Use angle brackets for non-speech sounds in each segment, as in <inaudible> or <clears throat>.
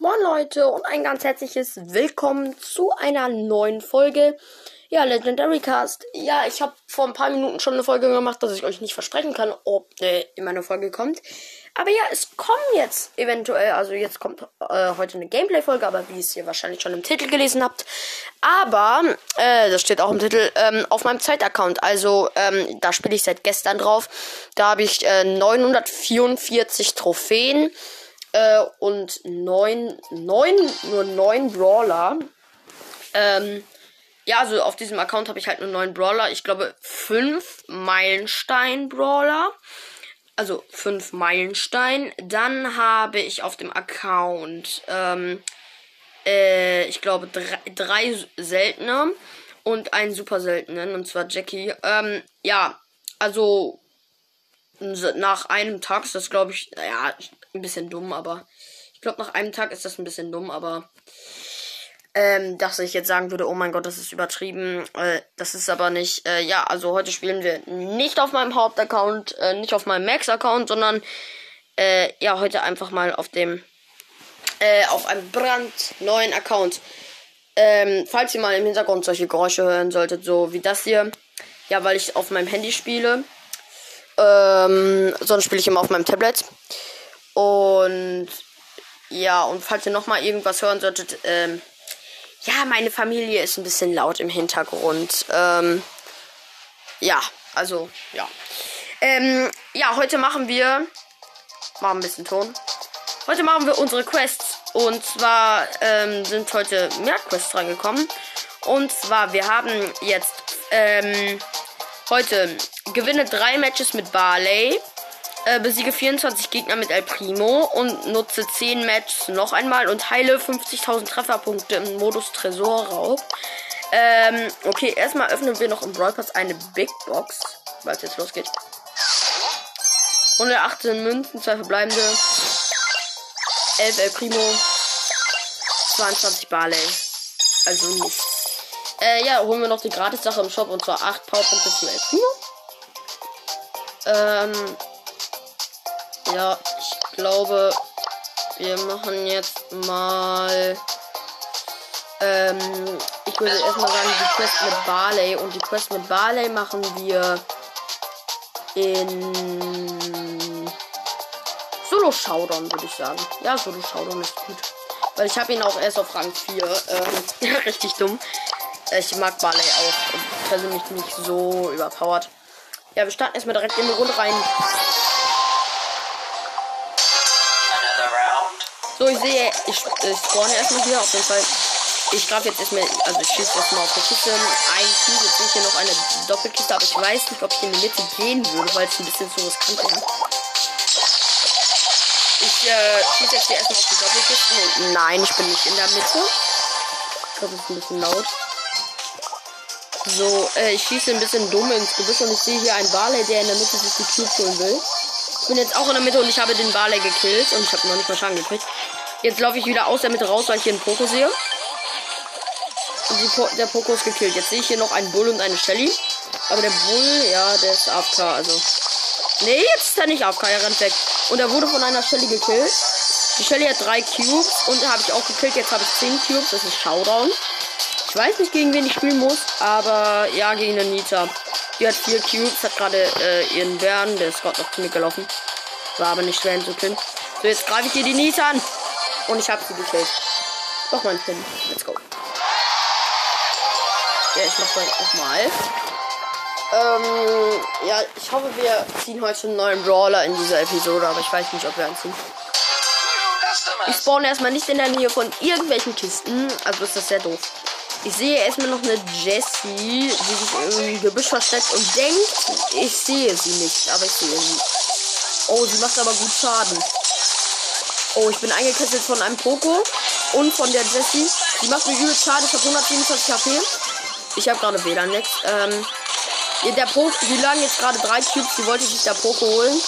Moin Leute und ein ganz herzliches Willkommen zu einer neuen Folge. Ja, Legendary Cast. Ja, ich habe vor ein paar Minuten schon eine Folge gemacht, dass ich euch nicht versprechen kann, ob äh, immer eine Folge kommt. Aber ja, es kommen jetzt eventuell, also jetzt kommt äh, heute eine Gameplay-Folge, aber wie es ihr wahrscheinlich schon im Titel gelesen habt. Aber, äh, das steht auch im Titel, ähm, auf meinem Zeitaccount. Also, ähm, da spiele ich seit gestern drauf. Da habe ich äh, 944 Trophäen äh, und neun, neun, nur neun Brawler. Ähm, ja, also auf diesem Account habe ich halt nur neun Brawler. Ich glaube fünf Meilenstein-Brawler. Also fünf Meilenstein. Dann habe ich auf dem Account, ähm, äh, ich glaube drei, drei seltene und einen super seltenen, und zwar Jackie. Ähm, ja, also nach einem Tag ist das, glaube ich, ja, ein bisschen dumm, aber ich glaube, nach einem Tag ist das ein bisschen dumm, aber ähm, dass ich jetzt sagen würde, oh mein Gott, das ist übertrieben. Äh, das ist aber nicht. Äh, ja, also heute spielen wir nicht auf meinem Hauptaccount, äh, nicht auf meinem Max-Account, sondern äh, ja, heute einfach mal auf dem, äh, auf einem brandneuen Account. Ähm, falls ihr mal im Hintergrund solche Geräusche hören solltet, so wie das hier. Ja, weil ich auf meinem Handy spiele. Ähm, sonst spiele ich immer auf meinem Tablet. Und ja, und falls ihr nochmal irgendwas hören solltet, ähm, ja, meine Familie ist ein bisschen laut im Hintergrund. Ähm, ja, also, ja. Ähm, ja, heute machen wir. Machen ein bisschen Ton. Heute machen wir unsere Quests. Und zwar ähm, sind heute mehr Quests reingekommen. Und zwar, wir haben jetzt ähm, heute gewinne drei Matches mit Barley. Äh, besiege 24 Gegner mit El Primo und nutze 10 Matches noch einmal und heile 50.000 Trefferpunkte im Modus Tresorraub. Ähm, okay, erstmal öffnen wir noch im Brawl Pass eine Big Box, weil es jetzt losgeht. 118 Münzen, zwei verbleibende. 11 El Primo. 22 Barley. Also nichts. Äh, ja, holen wir noch die Gratis-Sache im Shop und zwar 8 Powerpunkte zu El Primo. Ähm, ja, ich glaube, wir machen jetzt mal. Ähm, ich würde erstmal sagen, die Quest mit Barley. Und die Quest mit Barley machen wir in Solo Showdown, würde ich sagen. Ja, Solo Showdown ist gut. Weil ich habe ihn auch erst auf Rang 4. Ähm, <laughs> richtig dumm. Ich mag Barley auch. Persönlich nicht so überpowered. Ja, wir starten erstmal direkt in die Runde rein. So, ich sehe, ich, ich spawne erstmal hier auf jeden Fall. Ich greife jetzt erstmal, also ich schieße erstmal auf der Kiste ein Team. Jetzt sehe ich hier noch eine Doppelkiste, aber ich weiß nicht, ob ich in die Mitte gehen würde, weil es ein bisschen zu riskant wäre. Ich äh, schieße jetzt hier erstmal auf die Doppelkisten und nein, ich bin nicht in der Mitte. Ich glaube, es ist ein bisschen laut. So, äh, ich schieße ein bisschen dumm ins Gebüsch und ich sehe hier einen Barley, der in der Mitte sich die Cube holen will. Ich bin jetzt auch in der Mitte und ich habe den Barley gekillt und ich habe noch nicht mal Schaden gekriegt. Jetzt laufe ich wieder aus der Mitte raus, weil ich hier einen Poko sehe. Po der Poko ist gekillt. Jetzt sehe ich hier noch einen Bull und eine Shelly. Aber der Bull, ja, der ist AFK, also. Nee, jetzt ist er nicht AFK, er rennt weg. Und er wurde von einer Shelly gekillt. Die Shelly hat drei Cubes und habe ich auch gekillt. Jetzt habe ich zehn Cubes, das ist Showdown. Ich weiß nicht, gegen wen ich spielen muss, aber ja, gegen den Nita. Die hat vier Cubes, hat gerade äh, ihren Bären, der ist gerade noch zu mir gelaufen. War aber nicht schwer hinzukillen. So, jetzt greife ich hier die Nita an. Und ich habe sie gekillt. Doch mal ein Pin. Let's go. Ja, ich mach mal nochmal. Ähm, ja, ich hoffe, wir ziehen heute einen neuen Brawler in dieser Episode, aber ich weiß nicht, ob wir einen ziehen. Ich spawn erstmal nicht in der Nähe von irgendwelchen Kisten, also ist das sehr doof. Ich sehe erstmal noch eine Jessie, die sich im Gebüsch versteckt und denkt, ich sehe sie nicht, aber ich sehe sie. Oh, sie macht aber gut Schaden. Oh, ich bin eingekesselt von einem Poco und von der Jessie. Die macht mir übel Schaden. Ich habe 127 HP. Ich habe gerade WLAN nix. Ähm, der Poco, die lagen jetzt gerade drei Cubes. Die wollte sich der Poco holen.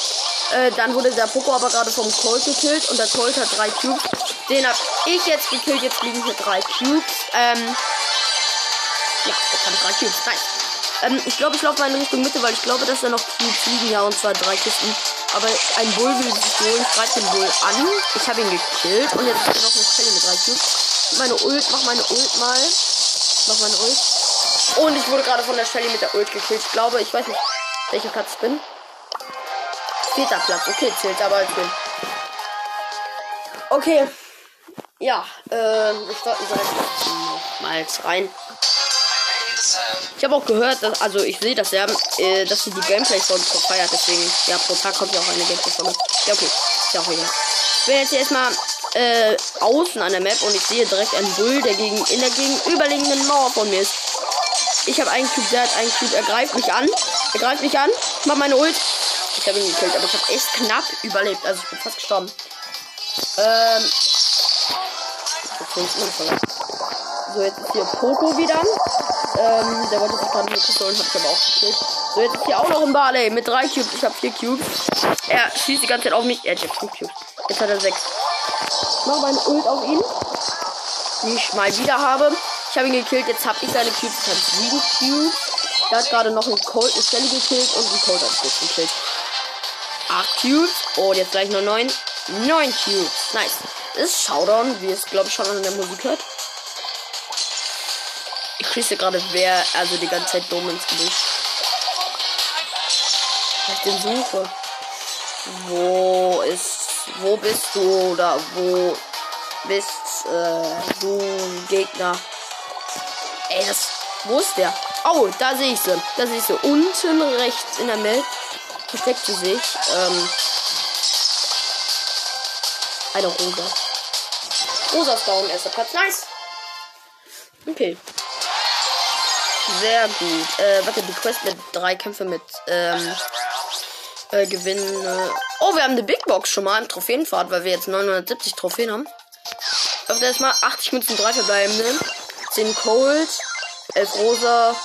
Äh, dann wurde der Poco aber gerade vom Colt gekillt und der Colt hat drei Cubes. Den habe ich jetzt gekillt. Jetzt liegen hier drei Cubes. Ähm, ja, jetzt habe ich drei Cubes. Nice. Ähm, ich glaube, ich laufe mal in Richtung Mitte, weil ich glaube, dass da noch Cubes liegen. Ja, und zwar drei Kisten. Aber ein Bull will sich holen. Ich greife den Bull an. Ich habe ihn gekillt. Und jetzt ist noch eine Stelle mit drei Cubes. Meine Ult, mach meine Ult mal. Mach meine Ult. Und ich wurde gerade von der Shelly mit der Ult gekillt. Ich glaube, ich weiß nicht, welcher Platz ich bin. Vierter Platz. Okay, zählt aber als Win. Okay. Ja, äh, wir starten direkt nochmals rein. Ich habe auch gehört, dass, also ich sehe das ja, äh, dass sie die Gameplay-Folge verfeiert, deswegen, ja, pro Tag kommt ja auch eine Gameplay-Folge. Ja, okay. Ist ja auch egal. Ich bin jetzt hier erstmal äh, außen an der Map und ich sehe direkt einen Bull, der gegen, in der gegenüberliegenden Mauer von mir ist. Ich habe einen Cube, der hat einen Cube, er greift mich an. Er greift mich an. Ich mach meine Ult. Ich habe ihn gekillt, aber ich habe echt knapp überlebt. Also ich bin fast gestorben. Ähm. So, jetzt ist hier Poco wieder. Ähm, der wollte sich gerade eine Kiste holen, hab ich aber auch gekillt. So, jetzt ist hier auch noch ein Barley mit drei Cubes. Ich habe vier Cubes. Er schießt die ganze Zeit auf mich. Er hat jetzt fünf Cubes. Jetzt hat er sechs. Ich mache meine Ult auf ihn. Die ich mal wieder habe. Ich habe ihn gekillt. Jetzt habe ich seine Cubes. Ich habe sieben Cubes. Er hat gerade noch einen Colt, eine Stelle gekillt und einen Colt hat gekillt. Acht Cubes. Und jetzt gleich nur neun. Neun Cubes. Nice. Das ist Showdown, wie es glaube ich schon an der Musik hört. Ich schieße gerade wer, also die ganze Zeit dumm ins Gesicht. Ich den suche. Wo ist. Wo bist du? Oder wo bist äh, du Gegner? Ey, das. Wo ist der? Oh, da sehe ich sie. Da sehe ich sie. Unten rechts in der Map versteckt sie sich. Ähm, eine Rosa. Rosa ist down, erster Platz. Nice. Okay. Sehr gut. Äh, warte, die Quest mit drei Kämpfe mit ähm, äh, gewinnen. Äh. Oh, wir haben eine Big Box schon mal im Trophäenfahrt, weil wir jetzt 970 Trophäen haben. Auf der erstmal 80 Münzen, 3 verbleibende. 10 Cold, 11 Rosa,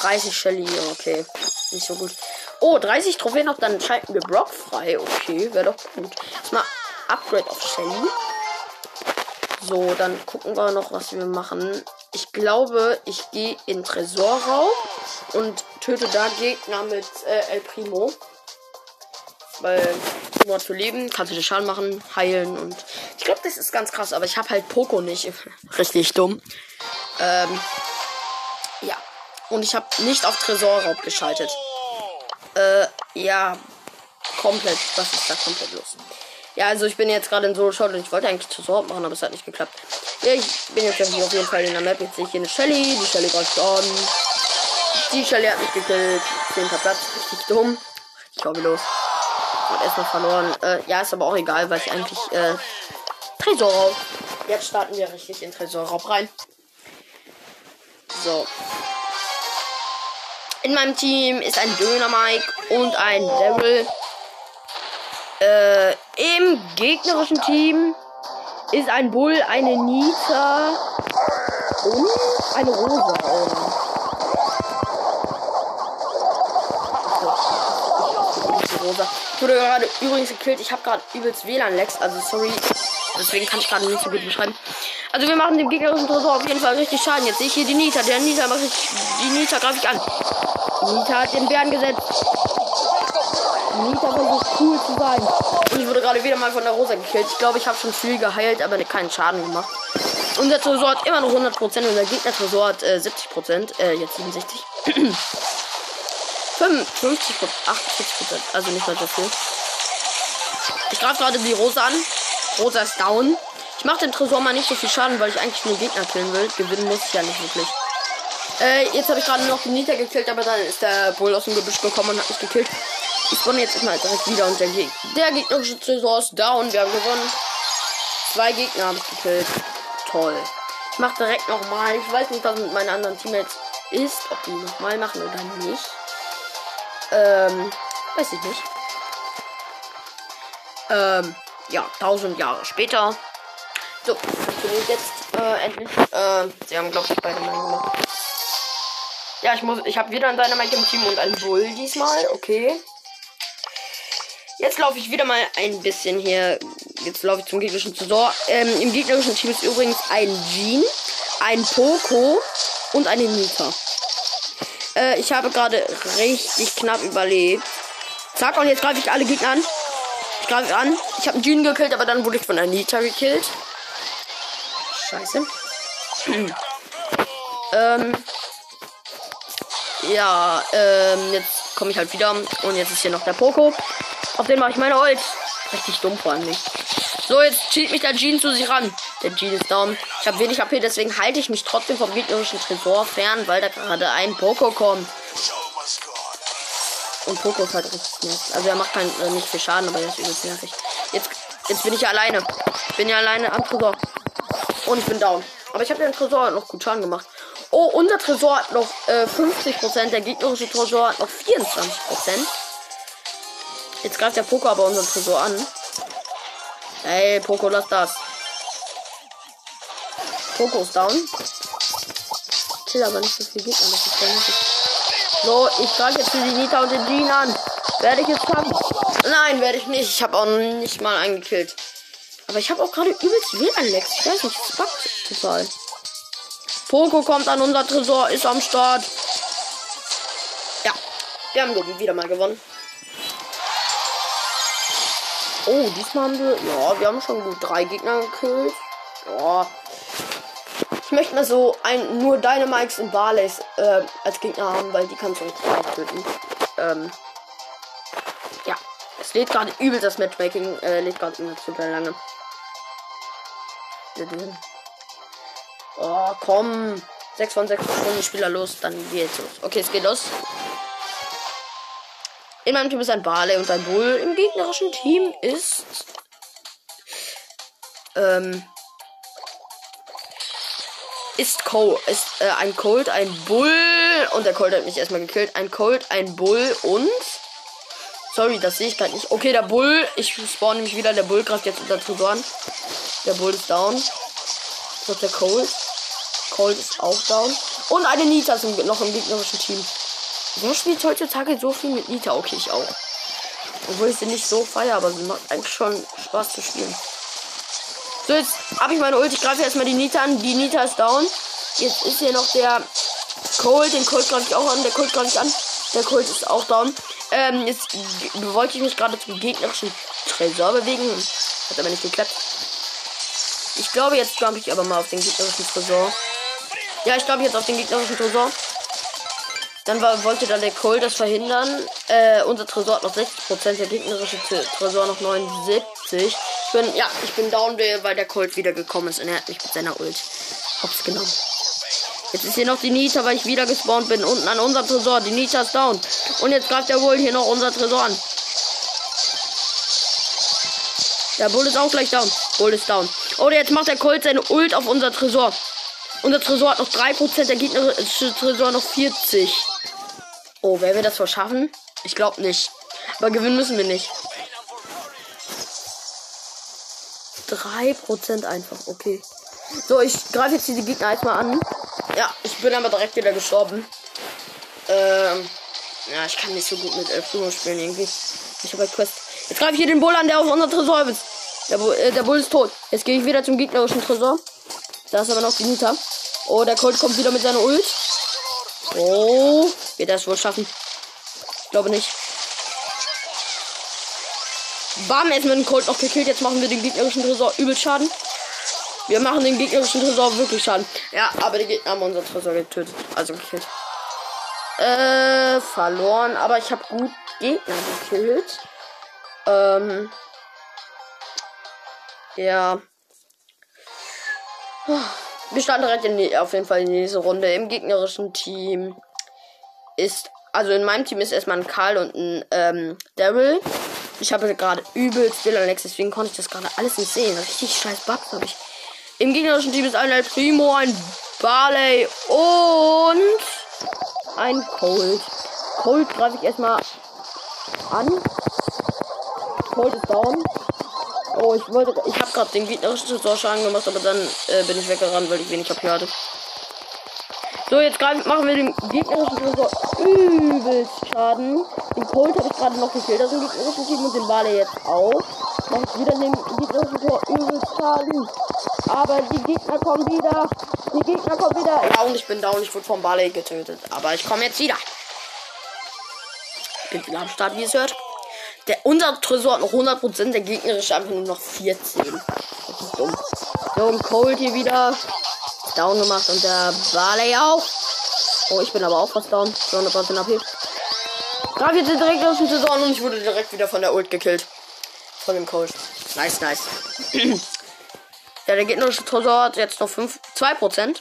30 Shelly. Okay, nicht so gut. Oh, 30 Trophäen noch, dann schalten wir Brock frei. Okay, wäre doch gut. Erstmal Upgrade auf Shelly. So, dann gucken wir noch, was wir machen. Ich glaube, ich gehe in Tresorraum und töte da Gegner mit äh, El Primo. Weil nur zu leben, kannst du dir Schaden machen, heilen und ich glaube, das ist ganz krass, aber ich habe halt Poco nicht. <laughs> Richtig dumm. Ähm, ja. Und ich habe nicht auf Tresorraub geschaltet. Äh, ja. Komplett. Was ist da komplett los? Ja, also ich bin jetzt gerade in Solo Shot und ich wollte eigentlich Tresor machen, aber es hat nicht geklappt. Ja, ich bin jetzt auf jeden Fall in der Map. Jetzt sehe ich hier eine Shelly. Die Shelly greift an. Die Shelly hat mich gekillt. Zehnter Platz. Richtig dumm. Richtig hobbylos. Hat erstmal verloren. Äh, ja, ist aber auch egal, weil ich eigentlich äh, Tresorraub. Jetzt starten wir richtig in Tresorraub rein. So. In meinem Team ist ein Döner Mike und ein Daryl. Äh, Im gegnerischen Team ist ein Bull, eine Nita und eine Rosa. Ich wurde gerade übrigens gekillt. Ich habe gerade übelst WLAN-Lex, also sorry. Deswegen kann ich gerade nicht so gut beschreiben. Also wir machen dem gegnerischen Tresor auf jeden Fall richtig Schaden. Jetzt sehe ich hier die Nita. Der Nita mache ich. Die Nita greife ich an. Die Nita hat den Bären gesetzt. Die Nita versucht cool zu sein. Und ich wurde gerade wieder mal von der Rosa gekillt. Ich glaube, ich habe schon viel geheilt, aber keinen Schaden gemacht. Unser Tresor hat immer noch 100%. Unser Gegner-Tresor hat äh, 70%. Äh, jetzt 67. 55 48% Also nicht mal so viel. Ich greife gerade die Rosa an. Rosa ist down. Ich mache dem Tresor mal nicht so viel Schaden, weil ich eigentlich nur Gegner killen will. Gewinnen muss ich ja nicht wirklich. Äh, jetzt habe ich gerade noch den Nita gekillt, aber dann ist der Bull aus dem Gebüsch gekommen und hat mich gekillt. Ich spawne jetzt mal direkt wieder und der, Geg der gegnerische Tresor ist down. Wir haben gewonnen. Zwei Gegner habe ich gekillt. Toll. Ich mache direkt nochmal. Ich weiß nicht, was mit meinen anderen Teammates ist. Ob die nochmal machen oder nicht. Ähm, weiß ich nicht. Ähm, ja, tausend Jahre später. So, funktioniert jetzt äh, endlich. Äh, sie haben, glaube ich, beide mal gemacht. Ja, ich muss. Ich habe wieder ein Dynamite im Team und einen Bull diesmal. Okay. Jetzt laufe ich wieder mal ein bisschen hier. Jetzt laufe ich zum gegnerischen Tresor. Ähm, Im gegnerischen Team ist übrigens ein Jean, ein Poco und eine Nita. Äh, ich habe gerade richtig knapp überlebt. Zack, und jetzt greife ich alle Gegner an. Ich greife an. Ich habe einen Jean gekillt, aber dann wurde ich von Anita gekillt. Scheiße. <clears throat> ähm. Ja, ähm, jetzt komme ich halt wieder. Und jetzt ist hier noch der Poco. Auf den mache ich meine Ult. Richtig dumm vor allem. So, jetzt zieht mich der Jean zu sich ran. Der Jean ist down. Ich habe wenig AP, deswegen halte ich mich trotzdem vom gegnerischen Tresor fern, weil da gerade ein Poco kommt. Und Poco ist halt richtig nervig. Also er macht kein, äh, nicht viel Schaden, aber er ist übelst nervig. Jetzt, jetzt bin ich ja alleine. Ich bin ja alleine am Tresor. Und ich bin down. Aber ich habe den Tresor noch gut Schaden gemacht. Oh, unser Tresor hat noch äh, 50%. Der gegnerische Tresor hat noch 24%. Jetzt greift der Poco aber unseren Tresor an. Ey, Poco, lass das. Poco ist down. Kill aber nicht so viel Gegner, das ist nicht. So, ich greife jetzt die Nita und den Jean an. Werde ich jetzt schaffen? Nein, werde ich nicht. Ich habe auch nicht mal einen gekillt. Aber ich habe auch gerade übelst WLAN-Lex. Ich weiß nicht, das packt total. Poco kommt an unser Tresor, ist am Start. Ja, wir haben wieder mal gewonnen. Oh, diesmal haben wir. Ja, wir haben schon gut drei Gegner gekillt. Ja. Ich möchte mal so ein nur Dynamics und Barleys äh, als Gegner haben, weil die kannst du nicht töten. Ähm. Ja. Es lädt gerade übel das Matchmaking. Äh, lädt gerade immer super lange. Oh, komm. 6 von 6 Stunden Spieler los, dann geht's los. Okay, es geht los. In meinem Team ist ein Barley und ein Bull. Im gegnerischen Team ist. Ähm. Ist Cole. Ist äh, ein Colt, ein Bull. Und der Colt hat mich erstmal gekillt. Ein Colt, ein Bull und. Sorry, das sehe ich gerade nicht. Okay, der Bull. Ich spawn nämlich wieder. Der Bull greift jetzt unter Tresor an. Der Bull ist down. Das ist der Colt. Colt ist auch down. Und eine Nita ist noch im gegnerischen Team. Wer spielt heutzutage so viel mit Nita? Okay, ich auch. Obwohl ich sie nicht so feiere, aber sie macht eigentlich schon Spaß zu spielen. So, jetzt habe ich meine Ult. Ich greife erstmal die Nita an. Die Nita ist down. Jetzt ist hier noch der Colt. Den Colt greife ich auch an. Der Colt greife ich an. Der Colt ist auch down. Ähm, jetzt wollte ich mich gerade zum gegnerischen Tresor bewegen. Hat aber nicht geklappt. Ich glaube, jetzt jump ich aber mal auf den gegnerischen Tresor. Ja, ich glaube jetzt auf den gegnerischen Tresor. Dann war, wollte dann der Colt das verhindern. Äh, unser Tresor hat noch 60%, der gegnerische Tresor noch 79. Ich bin, ja, ich bin down, weil der Colt wieder gekommen ist und er hat mich mit seiner Ult hops genommen. Jetzt ist hier noch die Nita, weil ich wieder gespawnt bin. Unten an unserem Tresor. Die Nita ist down. Und jetzt greift der Bull hier noch unser Tresor an. Der Bull ist auch gleich down. Bull ist down. Oh, jetzt macht der Colt seine Ult auf unser Tresor. Unser Tresor hat noch 3%, der gegnerische Tresor noch 40. Oh, werden wir das verschaffen? Ich glaube nicht. Aber gewinnen müssen wir nicht. 3% einfach, okay. So, ich greife jetzt diese Gegner erstmal an. Ja, ich bin aber direkt wieder gestorben. Ähm, ja, ich kann nicht so gut mit Elf spielen irgendwie. Ich habe Quest. Jetzt greife ich hier den Bull an, der auf unser Tresor ist. Der, Bull, äh, der Bull ist tot. Jetzt gehe ich wieder zum gegnerischen Tresor. Da ist aber noch die Nita. Oh, der Colt kommt wieder mit seiner Ult. Oh, wird er es wohl schaffen? Ich glaube nicht. Bam, ist mit dem Colt noch gekillt. Jetzt machen wir den gegnerischen Tresor übel Schaden. Wir machen den gegnerischen Tresor wirklich Schaden. Ja, aber die Gegner haben unser Tresor getötet. Also gekillt. Äh, verloren. Aber ich habe gut Gegner gekillt. Ähm. Ja. Wir starten direkt in die, auf jeden Fall in diese Runde. Im gegnerischen Team ist, also in meinem Team ist erstmal ein Karl und ein ähm, Daryl. Ich habe gerade übelst Bill Alex, deswegen konnte ich das gerade alles nicht sehen. Richtig scheiß Bugs habe ich. Im gegnerischen Team ist ein El Primo, ein Barley und ein Cold. Cold greife ich erstmal an. Cold ist down. Oh, ich wollte. Ich habe gerade den gegnerischen Torschaden gemacht, aber dann äh, bin ich weggerannt, weil ich wenig HP hatte. So, jetzt grad, machen wir den gegnerischen Tresor übelst Schaden. Den Colt habe ich gerade noch das ist ein gegnerischen Team und den Bale jetzt auch. Mach ich wieder den gegnerischen Tor übelst Schaden. Aber die Gegner kommen wieder. Die Gegner kommen wieder. Ja, und ich bin down, ich wurde vom Bale getötet. Aber ich komme jetzt wieder. Ich bin wieder am Start, wie es hört. Der, unser Tresor hat noch 100%, der gegnerische einfach nur noch 14. Das ist dumm. So, und Cold hier wieder down gemacht und der Barley auch. Oh, ich bin aber auch fast down. 200% AP. Graf jetzt direkt aus dem Tresor und ich wurde direkt wieder von der Ult gekillt. Von dem Cold. Nice, nice. <clears throat> ja, der gegnerische Tresor hat jetzt noch 5, 2%.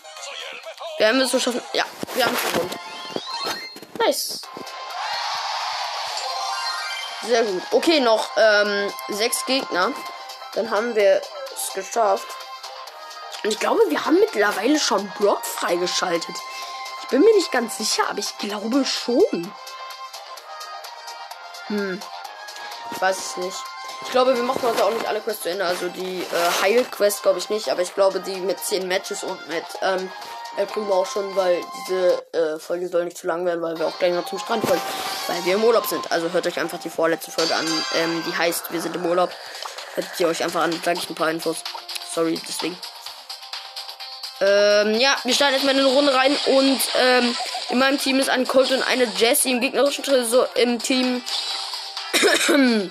Wir haben es so schaffen. Ja, wir haben es gewonnen. Nice. Sehr gut. Okay, noch ähm, sechs Gegner. Dann haben wir es geschafft. Und ich glaube, wir haben mittlerweile schon Brock freigeschaltet. Ich bin mir nicht ganz sicher, aber ich glaube schon. Hm. Ich weiß es nicht. Ich glaube, wir machen heute auch nicht alle Quests zu Ende. Also die äh, Heil-Quest glaube ich nicht, aber ich glaube die mit 10 Matches und mit ähm, El Primo auch schon, weil diese äh, Folge soll nicht zu lang werden, weil wir auch gleich noch zum Strand wollen. Weil wir im Urlaub sind. Also hört euch einfach die vorletzte Folge an, ähm, die heißt Wir sind im Urlaub. Hört ihr euch einfach an, sage ich ein paar Infos. Sorry, deswegen. Ähm, ja, wir starten jetzt mal in eine Runde rein und ähm, in meinem Team ist ein Colt und eine Jessie. Im gegnerischen Tresor im Team <coughs>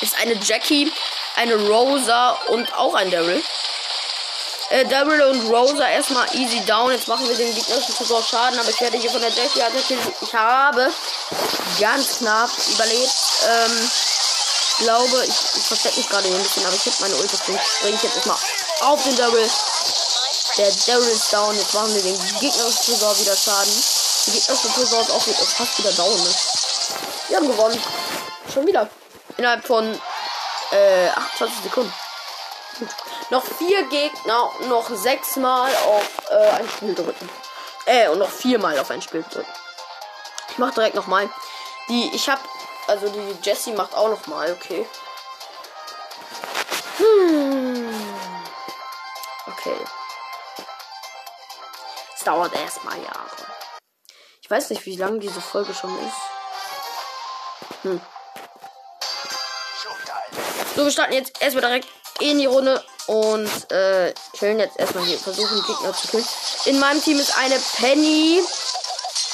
ist eine Jackie, eine Rosa und auch ein Daryl. Äh, Daryl und Rosa erstmal easy down. Jetzt machen wir den gegnerischen Tresor Schaden, aber ich werde hier von der Jackie attackiert. Ich habe ganz knapp überlebt. Ähm, glaube, ich, ich verstecke mich gerade hier ein bisschen, aber ich habe meine Ult, deswegen springe ich jetzt erstmal auf den Daryl. Der Daryl ist down. Jetzt machen wir den gegnerischen Tresor wieder Schaden. Der gegnerische Tresor ist auch ist fast wieder down. Ne? Wir haben gewonnen. Schon wieder. Innerhalb von äh, 28 Sekunden. Noch vier Gegner, noch sechsmal auf äh, ein Spiel drücken. Äh, und noch viermal auf ein Spiel drücken. Ich mach direkt nochmal. Die, ich hab, also die Jessie macht auch nochmal, okay. Hm. Okay. Es dauert erstmal Jahre. Ich weiß nicht, wie lange diese Folge schon ist. Hm. So, wir starten jetzt erstmal direkt in die Runde und äh, chillen jetzt erstmal hier, versuchen Gegner zu killen. In meinem Team ist eine Penny,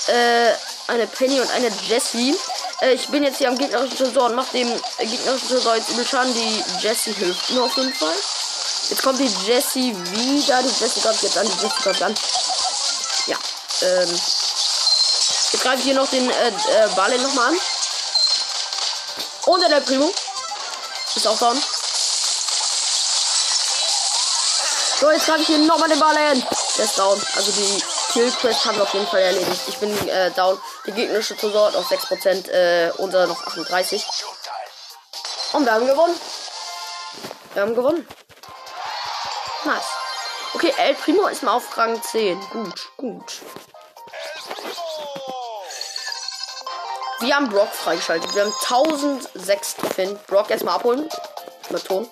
äh, eine Penny und eine Jessie. Äh, ich bin jetzt hier am gegnerischen Tresor und mache dem gegnerischen Tresor jetzt übel Schaden. Die Jessie hilft mir auf jeden Fall. Jetzt kommt die Jessie wieder. Die Jessie kommt jetzt an. Die Jessie kommt an. Ja. Ähm. Jetzt greife ich hier noch den äh, äh, Ball nochmal an. Und der Primo. Ist auch down. So, jetzt greife ich hier nochmal den Ball hin. Der ist down. Also die Kill Quest haben wir auf jeden Fall erledigt. Ich bin äh, down. Der gegnerische Tresor auf 6%, äh, unser noch 38. Und wir haben gewonnen. Wir haben gewonnen. Nice. Okay, El Primo ist mal auf Rang 10. Gut, gut. Wir haben Brock freigeschaltet. Wir haben 1006 Trophäen. Brock erstmal abholen. Mit Ton.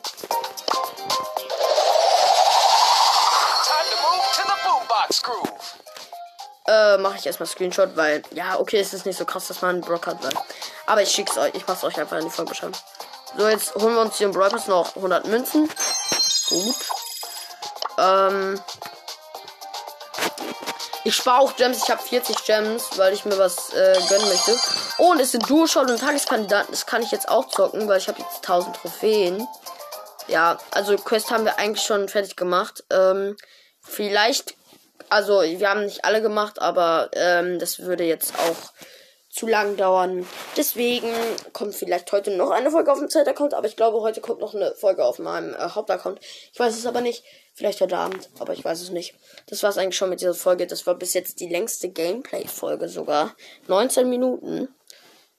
Äh, mache ich erstmal Screenshot, weil, ja, okay, es ist nicht so krass, dass man einen Brock hat, weil. Aber ich schick's euch, ich mach's euch einfach in die Folgebeschreibung. So, jetzt holen wir uns hier im Brawl noch 100 Münzen. Gut. Ähm. Ich spare auch Gems. Ich habe 40 Gems, weil ich mir was äh, gönnen möchte. Oh, und es sind Duo-Shot und Tageskandidaten. Das kann ich jetzt auch zocken, weil ich habe jetzt 1000 Trophäen. Ja, also Quest haben wir eigentlich schon fertig gemacht. Ähm, vielleicht, also wir haben nicht alle gemacht, aber ähm, das würde jetzt auch zu lang dauern. Deswegen kommt vielleicht heute noch eine Folge auf dem Zeitaccount, aber ich glaube, heute kommt noch eine Folge auf meinem äh, Hauptaccount. Ich weiß es aber nicht. Vielleicht heute Abend, aber ich weiß es nicht. Das war es eigentlich schon mit dieser Folge. Das war bis jetzt die längste Gameplay-Folge sogar. 19 Minuten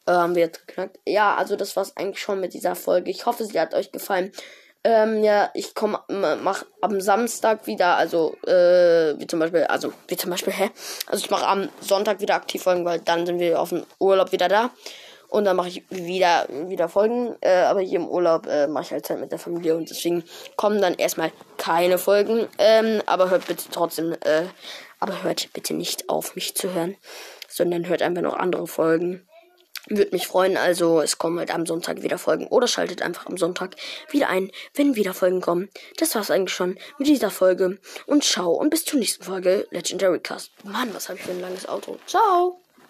äh, haben wir jetzt geknackt. Ja, also das war es eigentlich schon mit dieser Folge. Ich hoffe, sie hat euch gefallen. Ähm, ja, ich komme, mach am Samstag wieder, also, äh, wie zum Beispiel, also, wie zum Beispiel, <laughs> hä? Also ich mache am Sonntag wieder aktiv Folgen, weil dann sind wir auf dem Urlaub wieder da. Und dann mache ich wieder, wieder Folgen. Äh, aber hier im Urlaub äh, mache ich halt Zeit mit der Familie und deswegen kommen dann erstmal keine Folgen. Ähm, aber hört bitte trotzdem, äh, aber hört bitte nicht auf mich zu hören, sondern hört einfach noch andere Folgen. Würde mich freuen, also es kommen halt am Sonntag wieder Folgen oder schaltet einfach am Sonntag wieder ein, wenn wieder Folgen kommen. Das war's eigentlich schon mit dieser Folge und ciao und bis zur nächsten Folge Legendary Cast. Mann, was habe ich für ein langes Auto. Ciao!